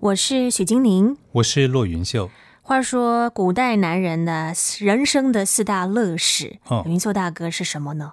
我是许金玲，我是骆云秀。话说，古代男人的人生的四大乐事，哦，云秀大哥是什么呢？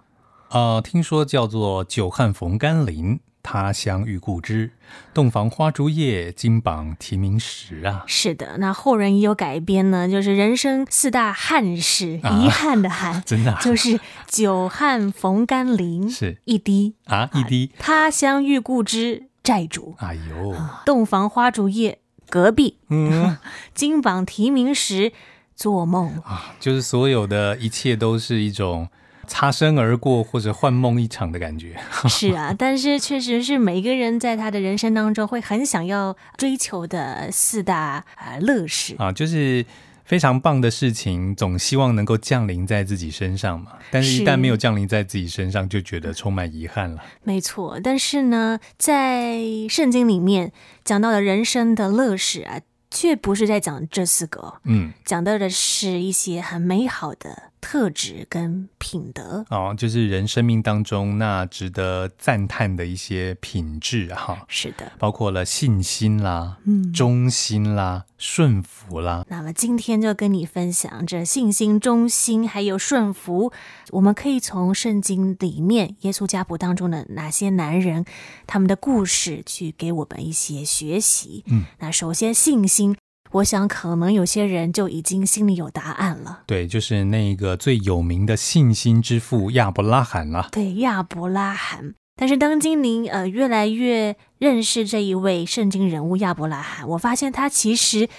呃，听说叫做久旱逢甘霖。他乡遇故知，洞房花烛夜，金榜题名时啊！是的，那后人也有改编呢，就是人生四大憾事，啊、遗憾的憾，真的、啊、就是久旱逢甘霖，是一滴啊，一滴。他乡遇故知，债主。哎呦，洞房花烛夜，隔壁。嗯，金榜题名时，做梦啊，就是所有的一切都是一种。擦身而过或者幻梦一场的感觉，是啊，但是确实是每个人在他的人生当中会很想要追求的四大呃乐事啊，就是非常棒的事情，总希望能够降临在自己身上嘛。但是，一旦没有降临在自己身上，就觉得充满遗憾了。没错，但是呢，在圣经里面讲到的人生的乐事啊，却不是在讲这四个，嗯，讲到的是一些很美好的。特质跟品德哦，就是人生命当中那值得赞叹的一些品质哈。是的，包括了信心啦、嗯，忠心啦、顺服啦。那么今天就跟你分享这信心、忠心还有顺服，我们可以从圣经里面耶稣家谱当中的哪些男人他们的故事去给我们一些学习。嗯，那首先信心。我想，可能有些人就已经心里有答案了。对，就是那个最有名的信心之父亚伯拉罕了。对，亚伯拉罕。但是当今您呃越来越认识这一位圣经人物亚伯拉罕，我发现他其实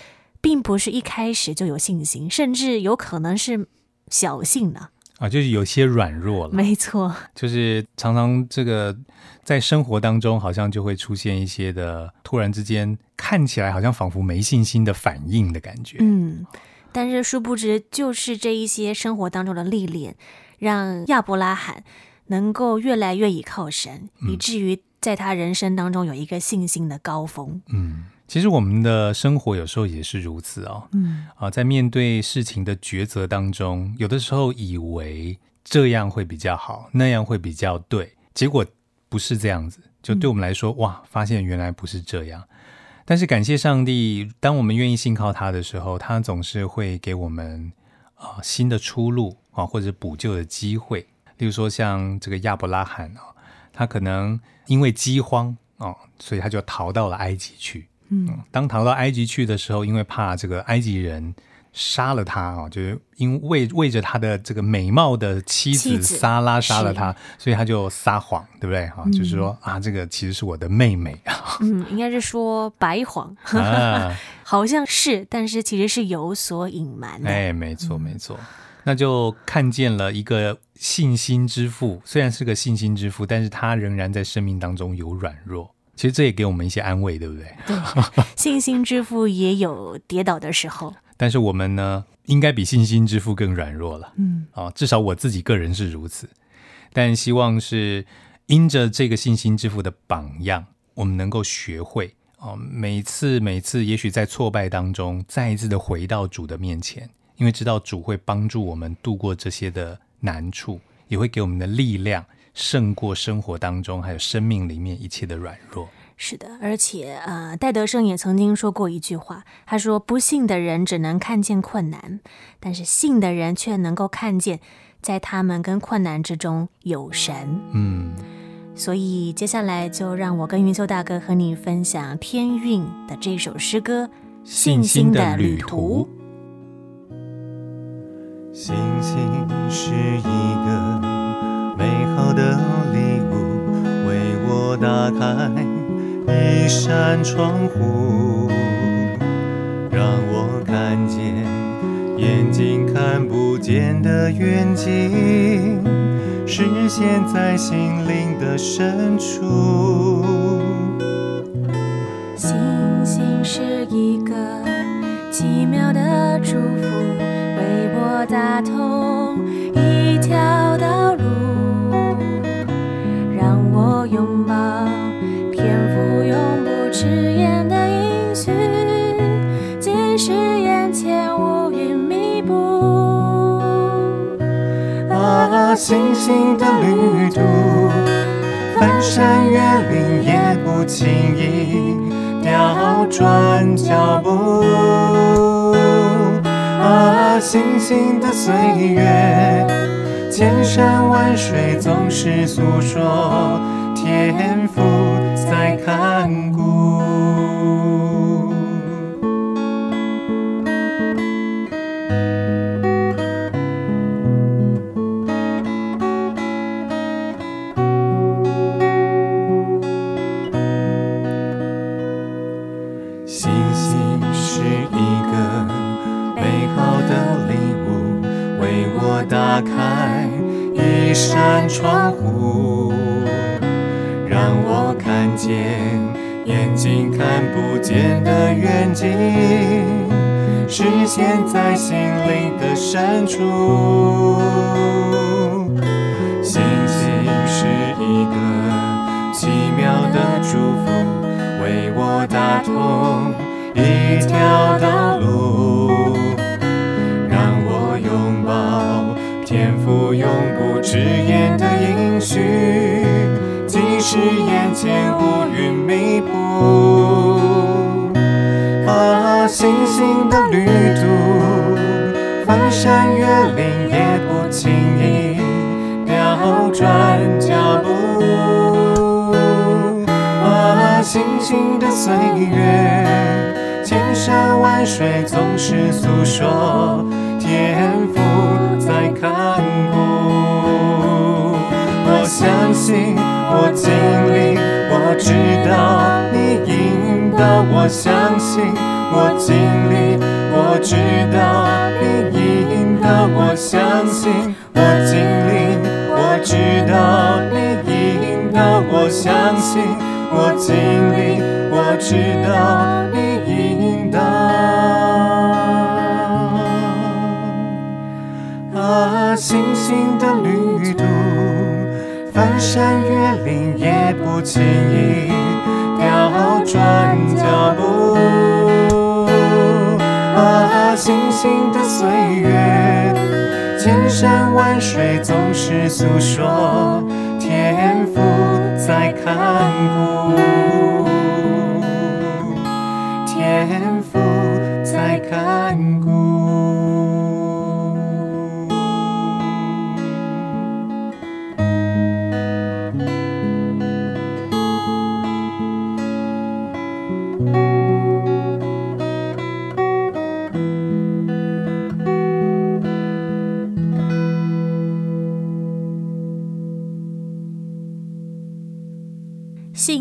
并不是一开始就有信心，甚至有可能是小信呢。啊，就是有些软弱了。没错，就是常常这个在生活当中，好像就会出现一些的突然之间看起来好像仿佛没信心的反应的感觉。嗯，但是殊不知，就是这一些生活当中的历练，让亚伯拉罕能够越来越倚靠神，嗯，以至于在他人生当中有一个信心的高峰。嗯。其实我们的生活有时候也是如此哦，嗯啊，在面对事情的抉择当中，有的时候以为这样会比较好，那样会比较对，结果不是这样子。就对我们来说，嗯、哇，发现原来不是这样。但是感谢上帝，当我们愿意信靠他的时候，他总是会给我们啊新的出路啊，或者补救的机会。例如说，像这个亚伯拉罕啊，他可能因为饥荒啊，所以他就逃到了埃及去。嗯，当逃到埃及去的时候，因为怕这个埃及人杀了他啊，就是因为为着他的这个美貌的妻子撒拉杀了他，所以他就撒谎，对不对？哈、嗯，就是说啊，这个其实是我的妹妹啊。嗯，应该是说白谎，啊、好像是，但是其实是有所隐瞒的。哎，没错，没错，那就看见了一个信心之父，虽然是个信心之父，但是他仍然在生命当中有软弱。其实这也给我们一些安慰，对不对？对，信心之父也有跌倒的时候。但是我们呢，应该比信心之父更软弱了。嗯，啊，至少我自己个人是如此。但希望是因着这个信心之父的榜样，我们能够学会啊，每次每次，也许在挫败当中，再一次的回到主的面前，因为知道主会帮助我们度过这些的难处，也会给我们的力量。胜过生活当中还有生命里面一切的软弱。是的，而且呃，戴德生也曾经说过一句话，他说：“不信的人只能看见困难，但是信的人却能够看见，在他们跟困难之中有神。”嗯，所以接下来就让我跟云秀大哥和你分享天韵的这首诗歌《信心的旅途》。信心是一个。美好的礼物，为我打开一扇窗户，让我看见眼睛看不见的远景，实现在心灵的深处。星星是一个奇妙的祝福，为我打通星星的旅途，翻山越岭也不轻易，调转脚步。啊，星星的岁月，千山万水总是诉说，天赋在看。深处。星星是一个奇妙的祝福，为我打通一条道路。让我拥抱天赋永不迟延的应许，即使眼前乌云密布。啊，星星的旅，翻山越岭也不轻易调转脚步。啊，星星的岁月，千山万水总是诉说天赋。在看顾，我相信，我经历，我知道你引导。我相信，我经历，我知道你引导。我相信，我经历，我知道你引导。我相信，我经历，我知道你引导。星星的旅途，翻山越岭也不轻易调转脚步。啊，星星的岁月，山万水总是诉说天赋在看顾，天赋在看顾。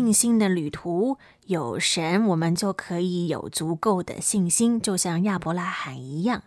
信心的旅途，有神，我们就可以有足够的信心，就像亚伯拉罕一样。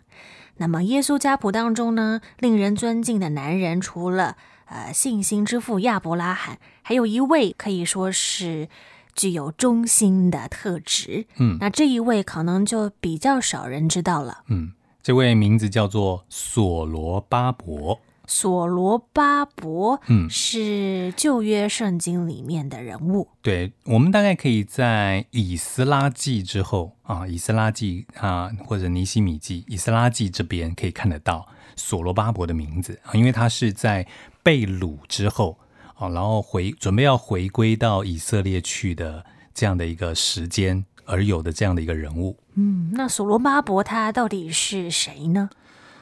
那么，耶稣家谱当中呢，令人尊敬的男人，除了呃信心之父亚伯拉罕，还有一位可以说是具有忠心的特质。嗯，那这一位可能就比较少人知道了。嗯，这位名字叫做所罗巴伯。所罗巴伯，嗯，是旧约圣经里面的人物。对，我们大概可以在以斯拉记之后啊，以斯拉记啊，或者尼西米记、以斯拉记这边可以看得到所罗巴伯的名字啊，因为他是在被掳之后啊，然后回准备要回归到以色列去的这样的一个时间而有的这样的一个人物。嗯，那所罗巴伯他到底是谁呢？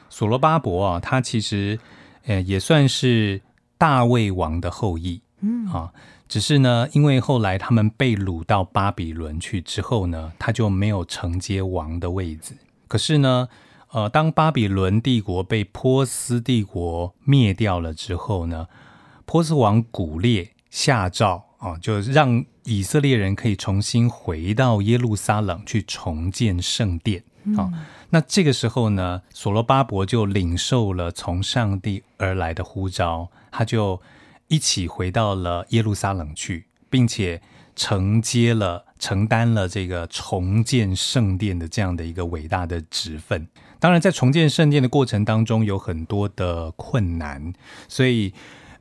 所罗巴伯啊，他其实。呃，也算是大卫王的后裔，嗯啊，只是呢，因为后来他们被掳到巴比伦去之后呢，他就没有承接王的位置。可是呢，呃，当巴比伦帝国被波斯帝国灭掉了之后呢，波斯王古列下诏啊，就让以色列人可以重新回到耶路撒冷去重建圣殿好。嗯那这个时候呢，所罗巴伯就领受了从上帝而来的呼召，他就一起回到了耶路撒冷去，并且承接了、承担了这个重建圣殿的这样的一个伟大的职分。当然，在重建圣殿的过程当中，有很多的困难，所以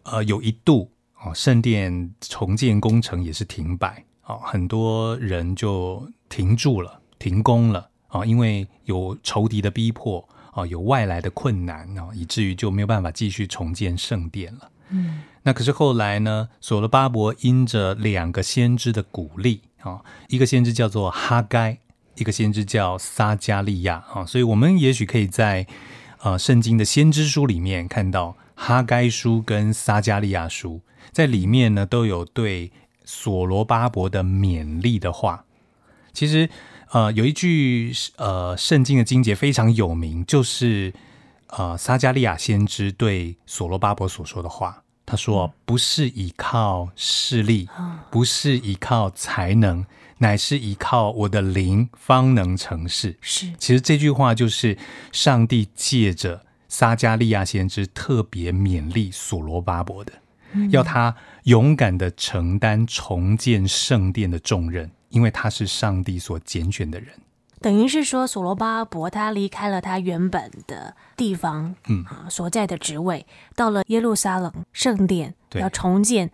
呃，有一度哦，圣殿重建工程也是停摆，哦，很多人就停住了、停工了。啊，因为有仇敌的逼迫啊，有外来的困难啊，以至于就没有办法继续重建圣殿了。嗯，那可是后来呢，所罗巴伯因着两个先知的鼓励啊，一个先知叫做哈该，一个先知叫撒加利亚啊，所以我们也许可以在呃圣经的先知书里面看到哈该书跟撒加利亚书，在里面呢都有对所罗巴伯的勉励的话。其实呃有一句呃圣经的经节非常有名，就是呃撒加利亚先知对所罗巴伯所说的话。他说：“不是依靠势力，不是依靠才能，乃是依靠我的灵，方能成事。”是，其实这句话就是上帝借着撒加利亚先知特别勉励所罗巴伯的，嗯、要他勇敢的承担重建圣殿的重任，因为他是上帝所拣选的人。等于是说，所罗巴伯他离开了他原本的地方，嗯。啊所在的职位，到了耶路撒冷圣殿要重建，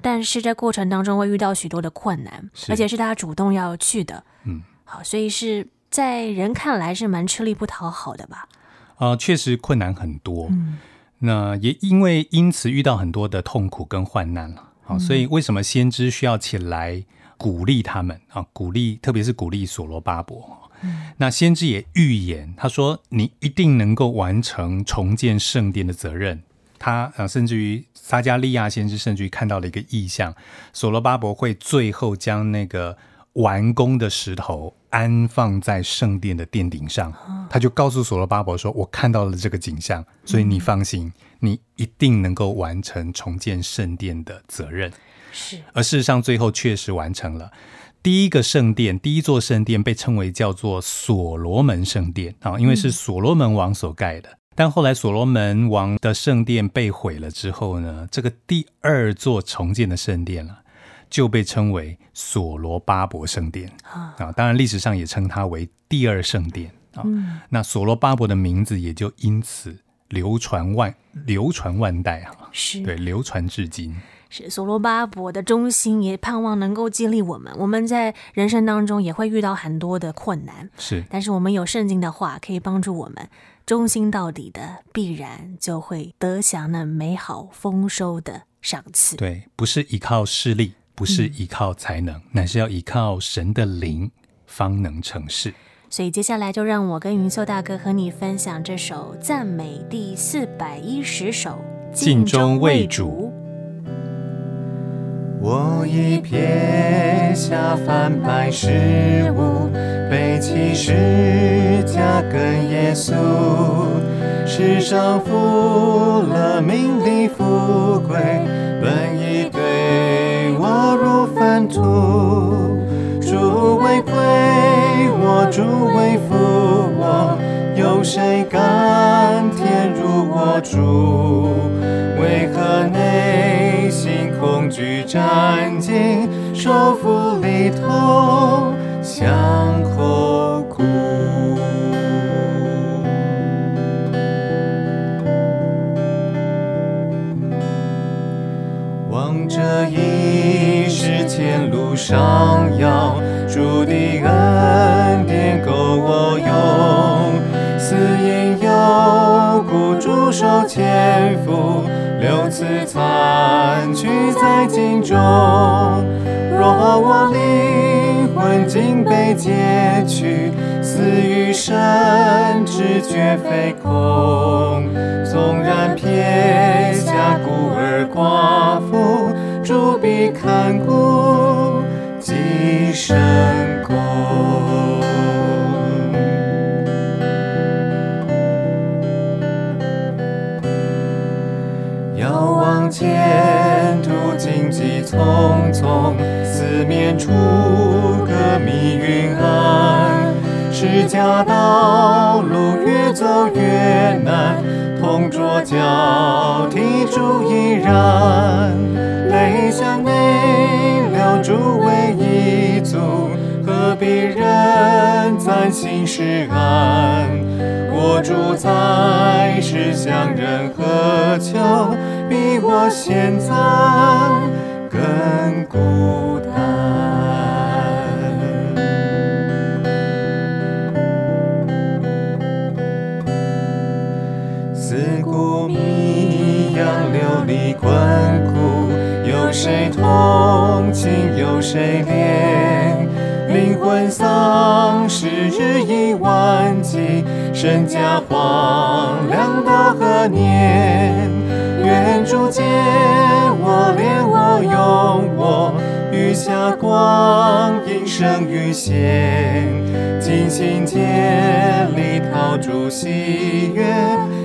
但是在过程当中会遇到许多的困难，而且是他主动要去的，嗯，好，所以是在人看来是蛮吃力不讨好的吧？啊、呃，确实困难很多，嗯，那也因为因此遇到很多的痛苦跟患难了，好，所以为什么先知需要起来鼓励他们啊？鼓励，特别是鼓励所罗巴伯。那先知也预言，他说：“你一定能够完成重建圣殿的责任。”他啊，甚至于撒加利亚先知甚至于看到了一个意象，所罗巴伯会最后将那个完工的石头安放在圣殿的殿顶上。他就告诉所罗巴伯说：“我看到了这个景象，所以你放心，你一定能够完成重建圣殿的责任。”是，而事实上最后确实完成了。第一个圣殿，第一座圣殿被称为叫做所罗门圣殿啊，因为是所罗门王所盖的。但后来所罗门王的圣殿被毁了之后呢，这个第二座重建的圣殿了，就被称为所罗巴伯圣殿啊。当然历史上也称它为第二圣殿啊。那所罗巴伯的名字也就因此流传万流传万代啊，是对，流传至今。是所罗巴伯的忠心，也盼望能够激励我们。我们在人生当中也会遇到很多的困难，是，但是我们有圣经的话可以帮助我们，忠心到底的，必然就会得享那美好丰收的赏赐。对，不是依靠势力，不是依靠才能，嗯、乃是要依靠神的灵，方能成事。所以接下来就让我跟云秀大哥和你分享这首赞美第四百一十首，尽忠为主。我已撇下凡百事物，背起十架跟耶稣，世上富了名利富贵，本已对我如粪土。主为亏我，主为负我，有谁甘甜如我主？恐惧战兢，手扶犁头向后哭？望着一世前路上遥，主的恩典够我用，死荫幽谷，主手牵扶。六次残去在荆中，若我灵魂竟被劫去，死于神知绝非空。纵然撇下孤儿寡妇，主必看顾，极神匆匆，四面楚歌密云暗，十架道路越走越难，同桌交替主依然，泪向内流，主为一足，何必人赞心实安？我主在世，向人何求？比我现在更孤单，四顾迷羊流离困苦，有谁同情？有谁怜？灵魂丧时日以万计，身家荒凉到何年？借我怜我用我余下光阴生于仙，尽心竭力陶铸喜悦，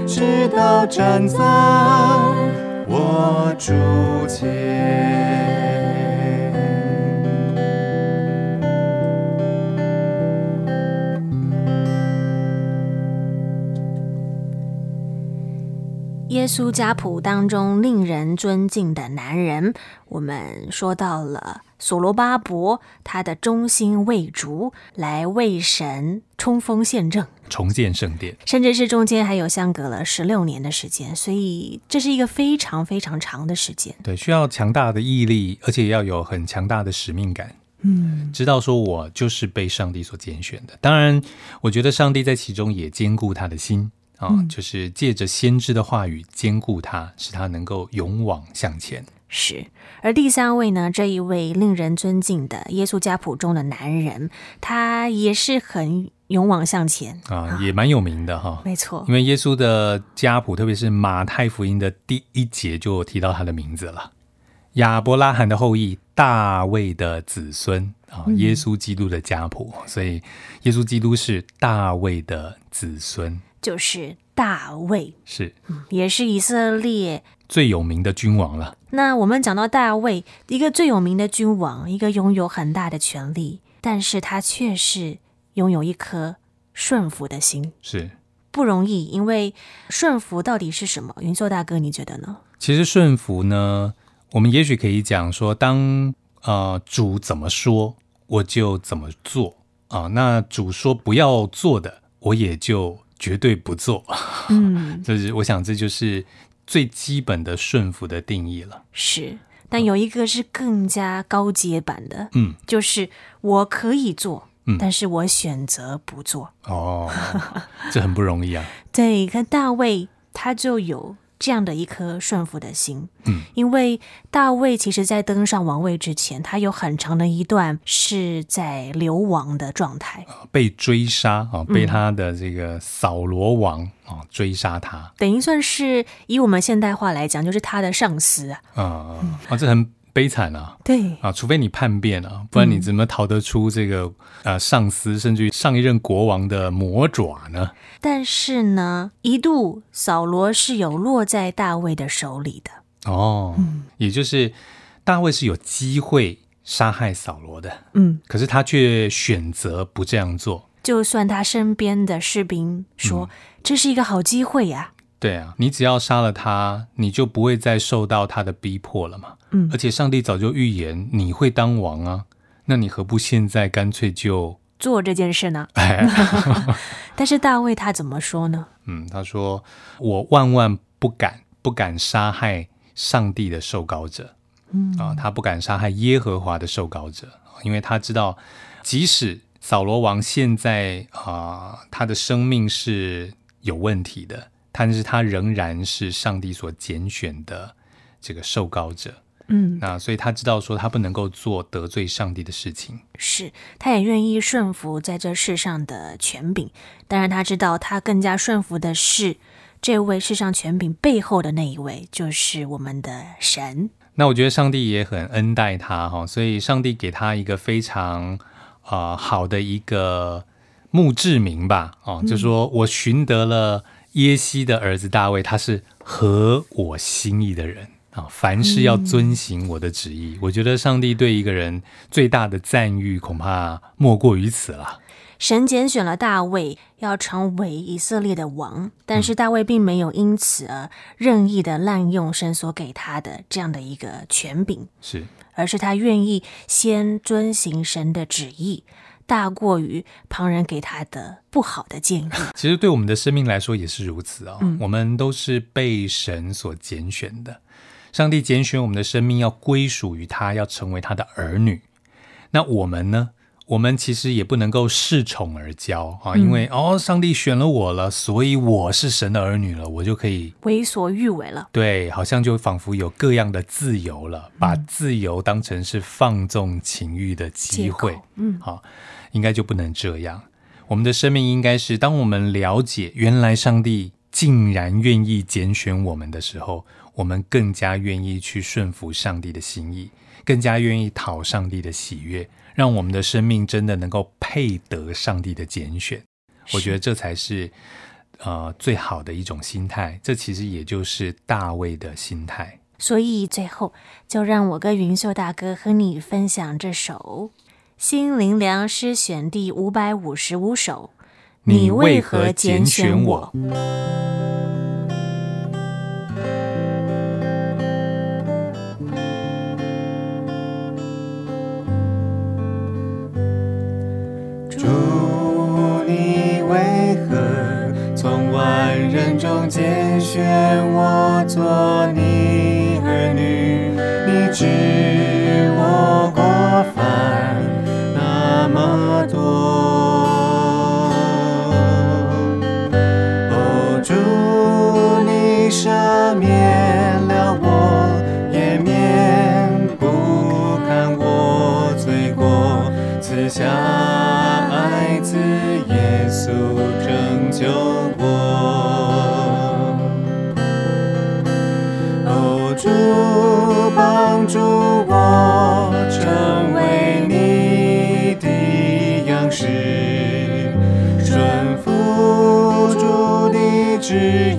直到站在我主前。耶稣家谱当中令人尊敬的男人，我们说到了所罗巴伯，他的忠心为主，来为神冲锋陷阵，重建圣殿，甚至是中间还有相隔了十六年的时间，所以这是一个非常非常长的时间。对，需要强大的毅力，而且要有很强大的使命感。嗯，知道说我就是被上帝所拣选的。当然，我觉得上帝在其中也兼顾他的心。啊、哦，就是借着先知的话语兼顾他，使他能够勇往向前。是，而第三位呢，这一位令人尊敬的耶稣家谱中的男人，他也是很勇往向前啊，也蛮有名的哈。没错，因为耶稣的家谱，特别是马太福音的第一节就提到他的名字了：亚伯拉罕的后裔，大卫的子孙啊，耶稣基督的家谱。嗯、所以，耶稣基督是大卫的子孙。就是大卫，是，也是以色列最有名的君王了。那我们讲到大卫，一个最有名的君王，一个拥有很大的权力，但是他却是拥有一颗顺服的心，是不容易。因为顺服到底是什么？云秀大哥，你觉得呢？其实顺服呢，我们也许可以讲说，当呃主怎么说，我就怎么做啊、呃。那主说不要做的，我也就。绝对不做，嗯，就是我想这就是最基本的顺服的定义了。是，但有一个是更加高阶版的，嗯，就是我可以做，嗯，但是我选择不做。哦，这很不容易啊。对，看大卫他就有。这样的一颗顺服的心，嗯，因为大卫其实，在登上王位之前，他有很长的一段是在流亡的状态，被追杀啊，被他的这个扫罗王啊追杀他，等于算是以我们现代话来讲，就是他的上司啊，啊啊，这很。悲惨啊！对啊，除非你叛变啊，不然你怎么逃得出这个、嗯、呃上司甚至于上一任国王的魔爪呢？但是呢，一度扫罗是有落在大卫的手里的哦，嗯、也就是大卫是有机会杀害扫罗的，嗯，可是他却选择不这样做。就算他身边的士兵说、嗯、这是一个好机会呀、啊。对啊，你只要杀了他，你就不会再受到他的逼迫了嘛。嗯，而且上帝早就预言你会当王啊，那你何不现在干脆就做这件事呢？但是大卫他怎么说呢？嗯，他说：“我万万不敢，不敢杀害上帝的受膏者。嗯啊，他不敢杀害耶和华的受膏者，因为他知道，即使扫罗王现在啊，他的生命是有问题的。”但是他仍然是上帝所拣选的这个受膏者，嗯，那所以他知道说他不能够做得罪上帝的事情，是，他也愿意顺服在这世上的权柄。当然，他知道他更加顺服的是这位世上权柄背后的那一位，就是我们的神。那我觉得上帝也很恩待他哈，所以上帝给他一个非常啊、呃、好的一个墓志铭吧，哦，就说我寻得了。耶西的儿子大卫，他是合我心意的人啊！凡事要遵行我的旨意。嗯、我觉得上帝对一个人最大的赞誉，恐怕莫过于此了。神拣选了大卫，要成为以色列的王，但是大卫并没有因此而任意的滥用神所给他的这样的一个权柄，是，而是他愿意先遵行神的旨意。大过于旁人给他的不好的建议。其实对我们的生命来说也是如此啊、哦。嗯、我们都是被神所拣选的，上帝拣选我们的生命要归属于他，要成为他的儿女。那我们呢？我们其实也不能够恃宠而骄啊，因为、嗯、哦，上帝选了我了，所以我是神的儿女了，我就可以为所欲为了。对，好像就仿佛有各样的自由了，把自由当成是放纵情欲的机会。嗯，好。应该就不能这样。我们的生命应该是，当我们了解原来上帝竟然愿意拣选我们的时候，我们更加愿意去顺服上帝的心意，更加愿意讨上帝的喜悦，让我们的生命真的能够配得上帝的拣选。我觉得这才是呃最好的一种心态。这其实也就是大卫的心态。所以最后，就让我跟云秀大哥和你分享这首。心灵良师选第五百五十五首，你为何拣选我？主，你为何从万人中拣选我做主帮助我成为你的样式，顺服主的旨意。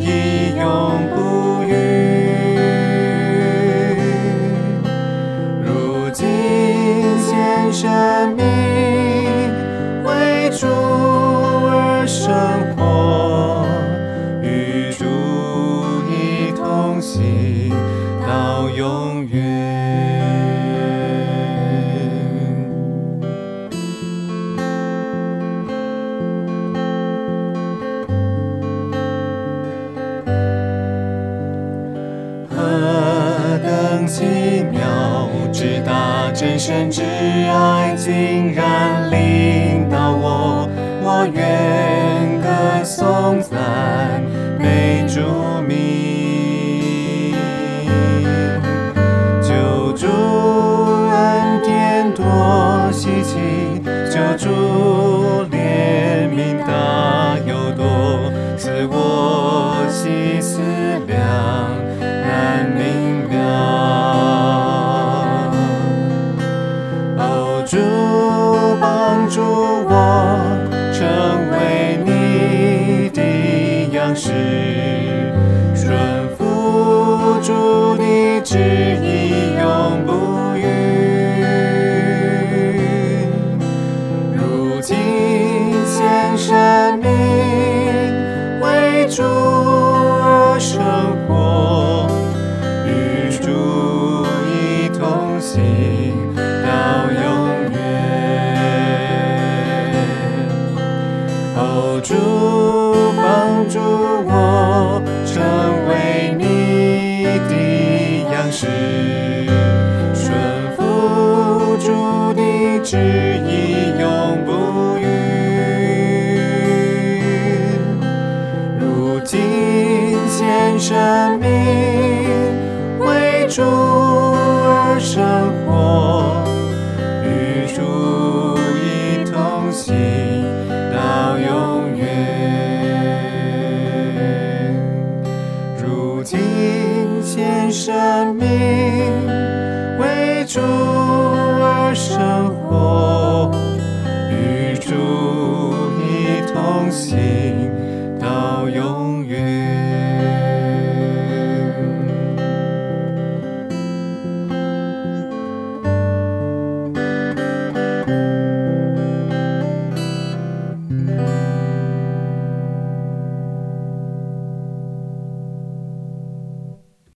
奇妙，直达真神之爱，竟然领导我，我愿。心。